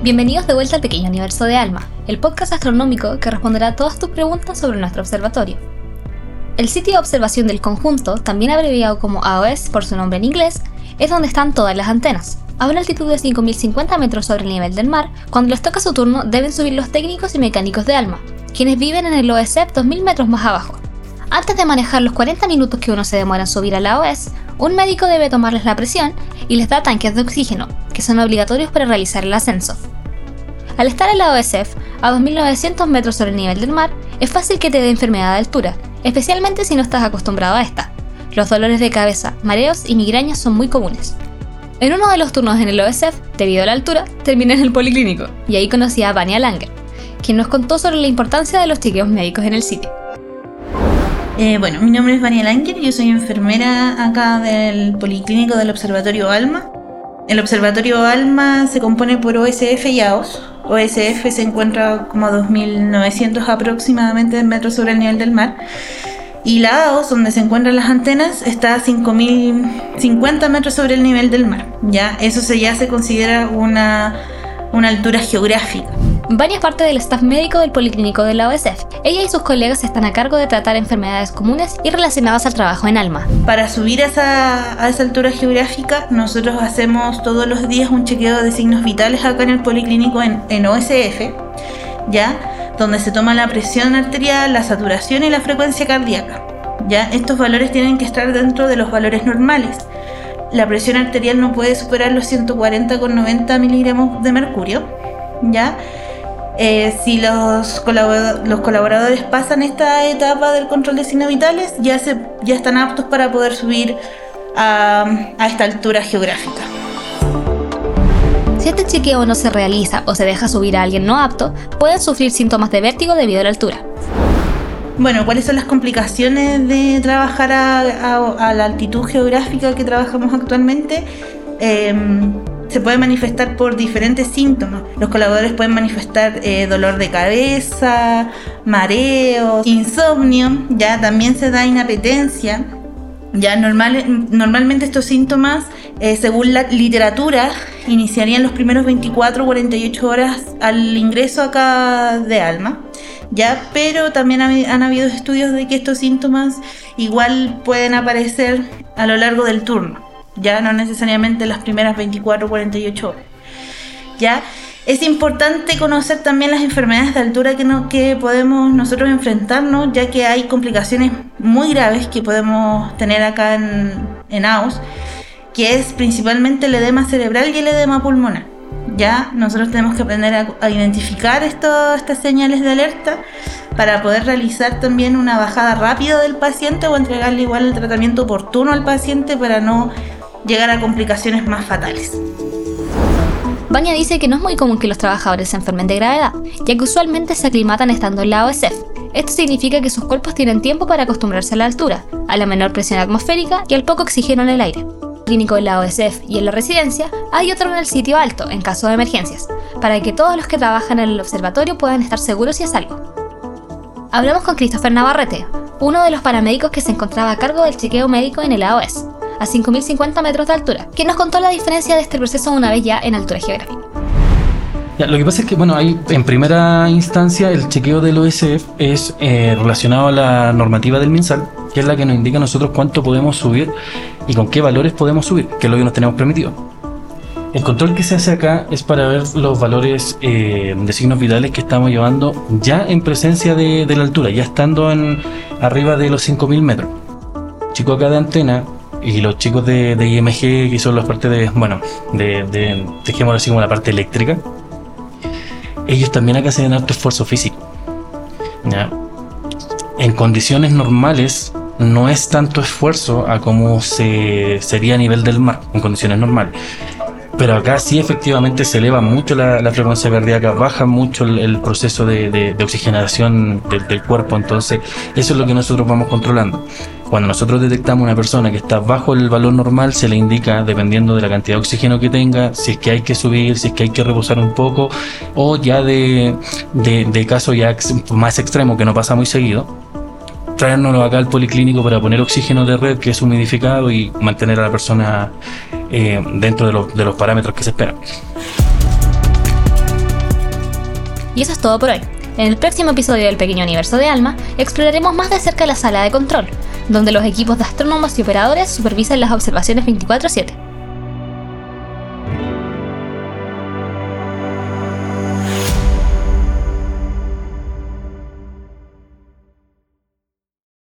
Bienvenidos de vuelta al pequeño universo de Alma, el podcast astronómico que responderá a todas tus preguntas sobre nuestro observatorio. El sitio de observación del conjunto, también abreviado como AOS por su nombre en inglés, es donde están todas las antenas. A una altitud de 5.050 metros sobre el nivel del mar, cuando les toca su turno deben subir los técnicos y mecánicos de Alma, quienes viven en el OSEP 2.000 metros más abajo. Antes de manejar los 40 minutos que uno se demora en subir a la OS, un médico debe tomarles la presión y les da tanques de oxígeno, que son obligatorios para realizar el ascenso. Al estar en la OSF, a 2.900 metros sobre el nivel del mar, es fácil que te dé enfermedad de altura, especialmente si no estás acostumbrado a esta. Los dolores de cabeza, mareos y migrañas son muy comunes. En uno de los turnos en el OSF, debido a la altura, terminé en el policlínico y ahí conocí a Vania Langer, quien nos contó sobre la importancia de los chequeos médicos en el sitio. Eh, bueno, mi nombre es Vania Langer, yo soy enfermera acá del Policlínico del Observatorio Alma. El Observatorio Alma se compone por OSF y AOS. OSF se encuentra como a 2.900 aproximadamente metros sobre el nivel del mar. Y la AOS, donde se encuentran las antenas, está a 5.050 metros sobre el nivel del mar. ¿ya? Eso se, ya se considera una, una altura geográfica. Vania es parte del staff médico del Policlínico de la OSF. Ella y sus colegas están a cargo de tratar enfermedades comunes y relacionadas al trabajo en alma. Para subir a esa, a esa altura geográfica, nosotros hacemos todos los días un chequeo de signos vitales acá en el Policlínico en, en OSF, ¿ya? Donde se toma la presión arterial, la saturación y la frecuencia cardíaca. ¿ya? Estos valores tienen que estar dentro de los valores normales. La presión arterial no puede superar los 140,90 miligramos de mercurio, ¿ya? Eh, si los, los colaboradores pasan esta etapa del control de signos vitales, ya, se, ya están aptos para poder subir a, a esta altura geográfica. Si este chequeo no se realiza o se deja subir a alguien no apto, pueden sufrir síntomas de vértigo debido a la altura. Bueno, ¿cuáles son las complicaciones de trabajar a, a, a la altitud geográfica que trabajamos actualmente? Eh, se puede manifestar por diferentes síntomas. Los colaboradores pueden manifestar eh, dolor de cabeza, mareo, insomnio, ya también se da inapetencia. Ya normal, normalmente estos síntomas, eh, según la literatura, iniciarían los primeros 24 o 48 horas al ingreso acá de alma. Ya, pero también han habido estudios de que estos síntomas igual pueden aparecer a lo largo del turno ya no necesariamente las primeras 24 o 48 horas. ¿Ya? Es importante conocer también las enfermedades de altura que, no, que podemos nosotros enfrentarnos, ya que hay complicaciones muy graves que podemos tener acá en, en AOS, que es principalmente el edema cerebral y el edema pulmonar. Ya nosotros tenemos que aprender a, identificar estas señales de alerta para poder realizar también una bajada rápida del paciente o entregarle igual el tratamiento oportuno al paciente para no llegar a complicaciones más fatales. Baña dice que no es muy común que los trabajadores se enfermen de gravedad, ya que usualmente se aclimatan estando en la OSF. Esto significa que sus cuerpos tienen tiempo para acostumbrarse a la altura, a la menor presión atmosférica y al poco oxígeno en el aire. Clínico en la OSF y en la residencia, hay otro en el sitio alto en caso de emergencias, para que todos los que trabajan en el observatorio puedan estar seguros si es algo. Hablamos con Christopher Navarrete, uno de los paramédicos que se encontraba a cargo del chequeo médico en el AOS a 5.050 metros de altura, que nos contó la diferencia de este proceso una vez ya en altura geográfica. lo que pasa es que, bueno, hay, en primera instancia el chequeo del OSF es eh, relacionado a la normativa del MinSal, que es la que nos indica nosotros cuánto podemos subir y con qué valores podemos subir, que es lo que nos tenemos permitido. El control que se hace acá es para ver los valores eh, de signos vitales que estamos llevando ya en presencia de, de la altura, ya estando en, arriba de los 5.000 metros. Chico acá de antena y los chicos de, IMG, que son las partes de, bueno, de, de dejémoslo así como la parte eléctrica, ellos también acá hacen alto esfuerzo físico. En condiciones normales no es tanto esfuerzo a como se sería a nivel del mar, en condiciones normales. Pero acá sí efectivamente se eleva mucho la, frecuencia cardíaca, baja mucho el, proceso de, oxigenación del, del, cuerpo, entonces eso es lo que nosotros vamos controlando. Cuando nosotros detectamos una persona que está bajo el valor normal, se le indica, dependiendo de la cantidad de oxígeno que tenga, si es que hay que subir, si es que hay que reposar un poco, o ya de, de, de caso ya más extremo que no pasa muy seguido, traérnoslo acá al policlínico para poner oxígeno de red que es humidificado y mantener a la persona eh, dentro de, lo, de los parámetros que se esperan. Y eso es todo por hoy. En el próximo episodio del Pequeño Universo de Alma exploraremos más de cerca la sala de control, donde los equipos de astrónomos y operadores supervisan las observaciones 24/7.